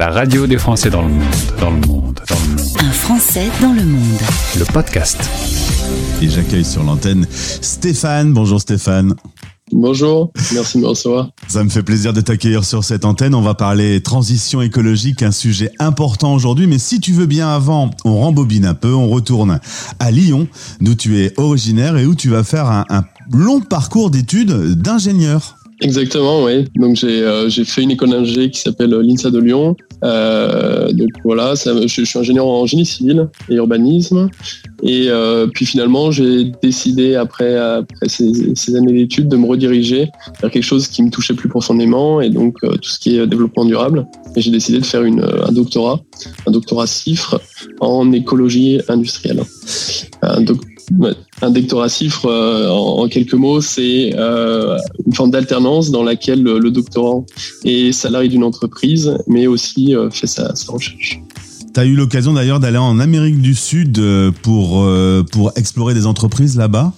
La radio des Français dans le monde, dans le monde, dans le monde. Un Français dans le monde. Le podcast. Et j'accueille sur l'antenne Stéphane. Bonjour Stéphane. Bonjour, merci de me recevoir. Ça me fait plaisir de t'accueillir sur cette antenne. On va parler transition écologique, un sujet important aujourd'hui. Mais si tu veux bien avant, on rembobine un peu, on retourne à Lyon, d'où tu es originaire et où tu vas faire un, un long parcours d'études d'ingénieur. Exactement, oui. Donc j'ai euh, j'ai fait une école d'ingé qui s'appelle l'INSA de Lyon. Euh, donc voilà, je, suis ingénieur en génie civil et urbanisme. Et euh, puis finalement, j'ai décidé après, après ces, années d'études de me rediriger vers quelque chose qui me touchait plus profondément et donc euh, tout ce qui est développement durable. Et j'ai décidé de faire une, un doctorat, un doctorat CIFRE en écologie industrielle. Un doctorat CIFRE, euh, en, quelques mots, c'est euh, une forme d'alternance dans laquelle le, doctorant est salarié d'une entreprise, mais aussi euh, fait sa, recherche. Tu as eu l'occasion d'ailleurs d'aller en Amérique du Sud euh, pour, pour explorer des entreprises là-bas?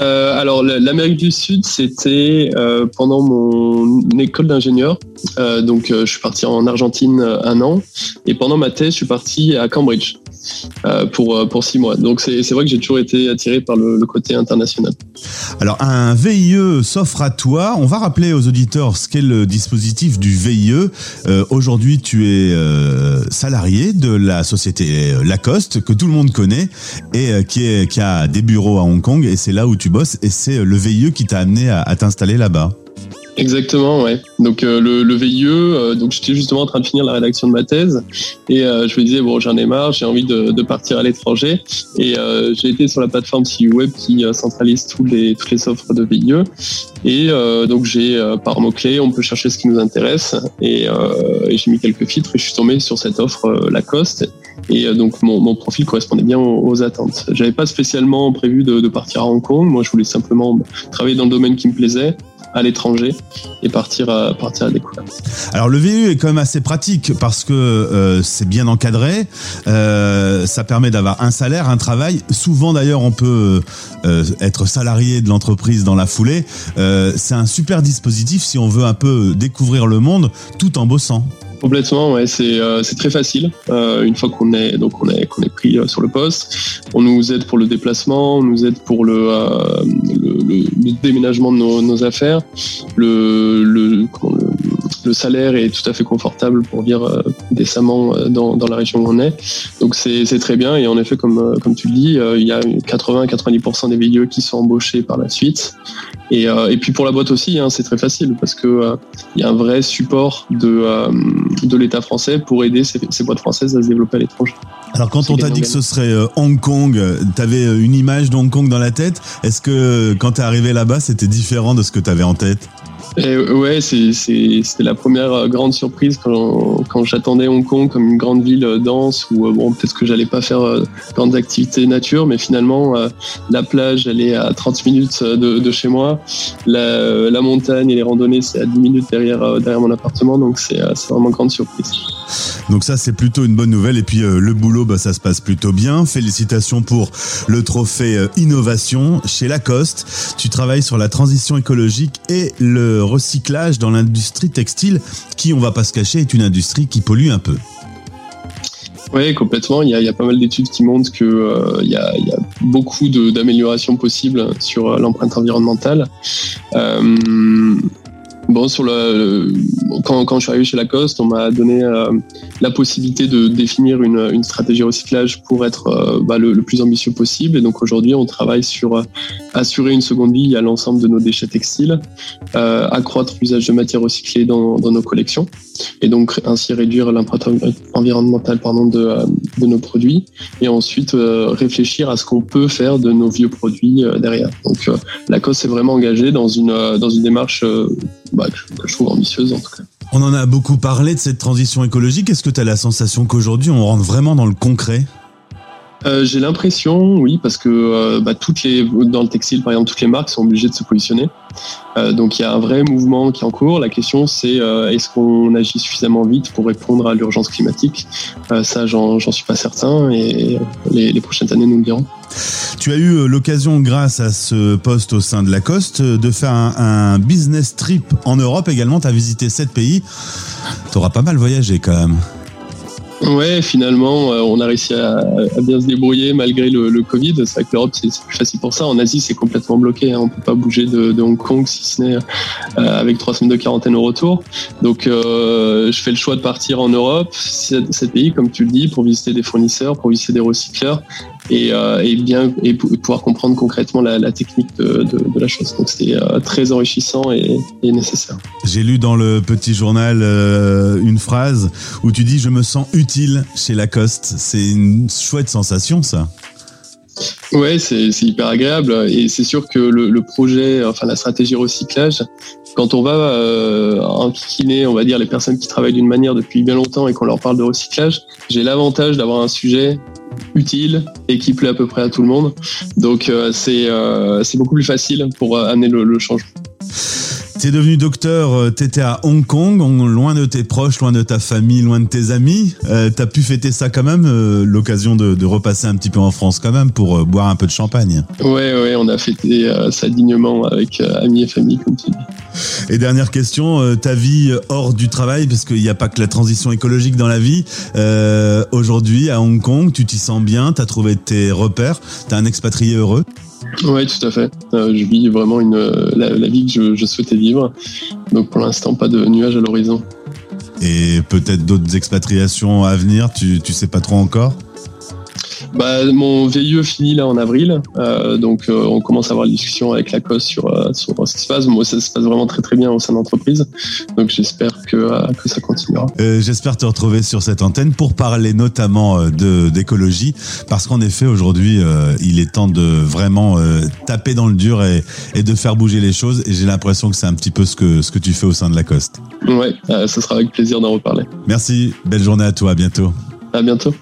Euh, alors l'Amérique du Sud, c'était euh, pendant mon école d'ingénieur. Euh, donc je suis parti en Argentine un an et pendant ma thèse, je suis parti à Cambridge pour pour six mois. Donc c'est vrai que j'ai toujours été attiré par le, côté international. Alors un VIE s'offre à toi. On va rappeler aux auditeurs ce qu'est le dispositif du VIE. Aujourd'hui, tu es salarié de la société Lacoste que tout le monde connaît et qui qui a des bureaux à Hong Kong et c'est là où tu bosses et c'est le VIE qui t'a amené à, t'installer là-bas. Exactement, ouais. Donc euh, le, VIE, euh, donc j'étais justement en train de finir la rédaction de ma thèse et euh, je me disais bon j'en ai marre, j'ai envie de, partir à l'étranger et euh, j'ai été sur la plateforme CU Web qui euh, centralise tous les toutes les offres de VIE et donc j'ai par mots clés on peut chercher ce qui nous intéresse et, et j'ai mis quelques filtres et je suis tombé sur cette offre Lacoste et donc mon, profil correspondait bien aux, aux attentes. J'avais pas spécialement prévu de, partir à Hong Kong, moi je voulais simplement travailler dans le domaine qui me plaisait à l'étranger et partir à partir à découverte. Alors le VU est quand même assez pratique parce que euh, c'est bien encadré, euh, ça permet d'avoir un salaire, un travail. Souvent d'ailleurs on peut euh, être salarié de l'entreprise dans la foulée. Euh, c'est un super dispositif si on veut un peu découvrir le monde tout en bossant. Complètement, ouais, c'est euh, très facile. Euh, une fois qu'on est donc on est qu'on est pris euh, sur le poste, on nous aide pour le déplacement, on nous aide pour le le, déménagement de nos, affaires, le, le, le salaire est tout à fait confortable pour vivre décemment euh, dans, dans, la région où on est. Donc c'est très bien et en effet comme euh, comme tu le dis, il y a 80-90% des VIE qui sont embauchés par la suite. Et, et puis pour la boîte aussi, hein, c'est très facile parce que il y a un vrai support de de l'État français pour aider ces, ces boîtes françaises à se développer à l'étranger. Alors quand on t'a dit que ce serait Hong Kong, tu avais une image d'Hong Kong dans la tête. Est-ce que quand tu es arrivé là-bas, c'était différent de ce que tu avais en tête? Et ouais, c'était la première grande surprise quand, quand j'attendais Hong Kong comme une grande ville dense où bon peut-être que j'allais pas faire grandes activités nature, mais finalement la plage elle est à 30 minutes de, de chez moi, la, la, montagne et les randonnées c'est à 10 minutes derrière derrière mon appartement, donc c'est vraiment grande surprise. Donc ça c'est plutôt une bonne nouvelle et puis euh, le boulot bah, ça se passe plutôt bien. Félicitations pour le trophée euh, innovation chez Lacoste. Tu travailles sur la transition écologique et le recyclage dans l'industrie textile qui on va pas se cacher est une industrie qui pollue un peu. Oui, complètement. Il y a, pas mal d'études qui montrent qu'il euh, y, a, beaucoup d'améliorations possibles sur l'empreinte environnementale. Bon, sur le, quand, quand je suis arrivé chez Lacoste, on m'a donné euh, la possibilité de définir une, une stratégie recyclage pour être euh, bah, le, le, plus ambitieux possible. Et donc aujourd'hui, on travaille sur euh, assurer une seconde vie à l'ensemble de nos déchets textiles, euh, accroître l'usage de matières recyclées dans, dans, nos collections, et donc ainsi réduire l'empreinte environnementale pardon, de, de, nos produits, et ensuite euh, réfléchir à ce qu'on peut faire de nos vieux produits derrière. Donc Lacoste est vraiment engagé dans une, dans une démarche bah, que je trouve ambitieuse en tout cas. On en a beaucoup parlé de cette transition écologique. Est-ce que tu as la sensation qu'aujourd'hui on rentre vraiment dans le concret? Euh, J'ai l'impression, oui, parce que euh, bah, toutes les dans le textile, par exemple, toutes les marques sont obligées de se positionner. Euh, donc il y a un vrai mouvement qui est en cours. La question, c'est est-ce qu'on agit suffisamment vite pour répondre à l'urgence climatique? Ça, j'en suis pas certain, et les, prochaines années nous le diront. Tu as eu l'occasion, grâce à ce poste au sein de Lacoste, de faire un, un business trip en Europe également. Tu as visité sept pays. Tu auras pas mal voyagé quand même. Ouais, finalement, euh, on a réussi à, à bien se débrouiller malgré le, le Covid. C'est vrai que l'Europe, c'est plus facile pour ça. En Asie, c'est complètement bloqué. Hein. On peut pas bouger de, de Hong Kong si ce n'est euh, avec trois semaines de quarantaine au retour. Donc, euh, je fais le choix de partir en Europe, sept pays, comme tu le dis, pour visiter des fournisseurs, pour visiter des recycleurs et, euh, et bien et pou- pouvoir comprendre concrètement la, la technique de, de, de la chose. Donc, c'était euh, très enrichissant et, et nécessaire. J'ai lu dans le petit journal euh, une phrase où tu dis Je me sens utile chez Lacoste. C'est une chouette sensation, ça. Ouais, c'est c'est hyper agréable et c'est sûr que le, le projet, enfin la stratégie recyclage, quand on va euh, enquiquiner, on va dire les personnes qui travaillent d'une manière depuis bien longtemps et qu'on leur parle de recyclage, j'ai l'avantage d'avoir un sujet utile et qui plaît à peu près à tout le monde. Donc euh, c'est euh, beaucoup plus facile pour euh, amener le, le changement. Tu es devenu docteur, euh, t'étais à Hong Kong, loin de tes proches, loin de ta famille, loin de tes amis. Euh, T'as pu fêter ça quand même, euh, l'occasion de, de repasser un petit peu en France quand même pour euh, boire un peu de champagne. Ouais, ouais, on a fêté ça dignement avec amis et famille, comme tu dis. Et dernière question, euh, ta vie hors du travail, parce qu'il n'y a pas que la transition écologique dans la vie. Euh, Aujourd'hui, à Hong Kong, tu t'y sens bien, t'as trouvé tes repères, t'es un expatrié heureux? Oui, tout à fait. Euh, je vis vraiment une, la, la vie que je, je souhaitais vivre. Donc pour l'instant, pas de nuages à l'horizon. Et peut-être d'autres expatriations à venir, tu, tu sais pas trop encore? Bah, mon VIE finit là en avril, euh, donc euh, on commence à avoir des discussions avec Lacoste sur, euh, sur ce qui se passe. Moi, ça se passe vraiment très très bien au sein de l'entreprise, donc j'espère que, que ça continuera. Euh, J'espère te retrouver sur cette antenne pour parler notamment de d'écologie, parce qu'en effet aujourd'hui euh, il est temps de vraiment euh, taper dans le dur et, et de faire bouger les choses. Et j'ai l'impression que c'est un petit peu ce que ce que tu fais au sein de Lacoste. Ouais, euh, ça sera avec plaisir d'en reparler. Merci, belle journée à toi, à bientôt. À bientôt.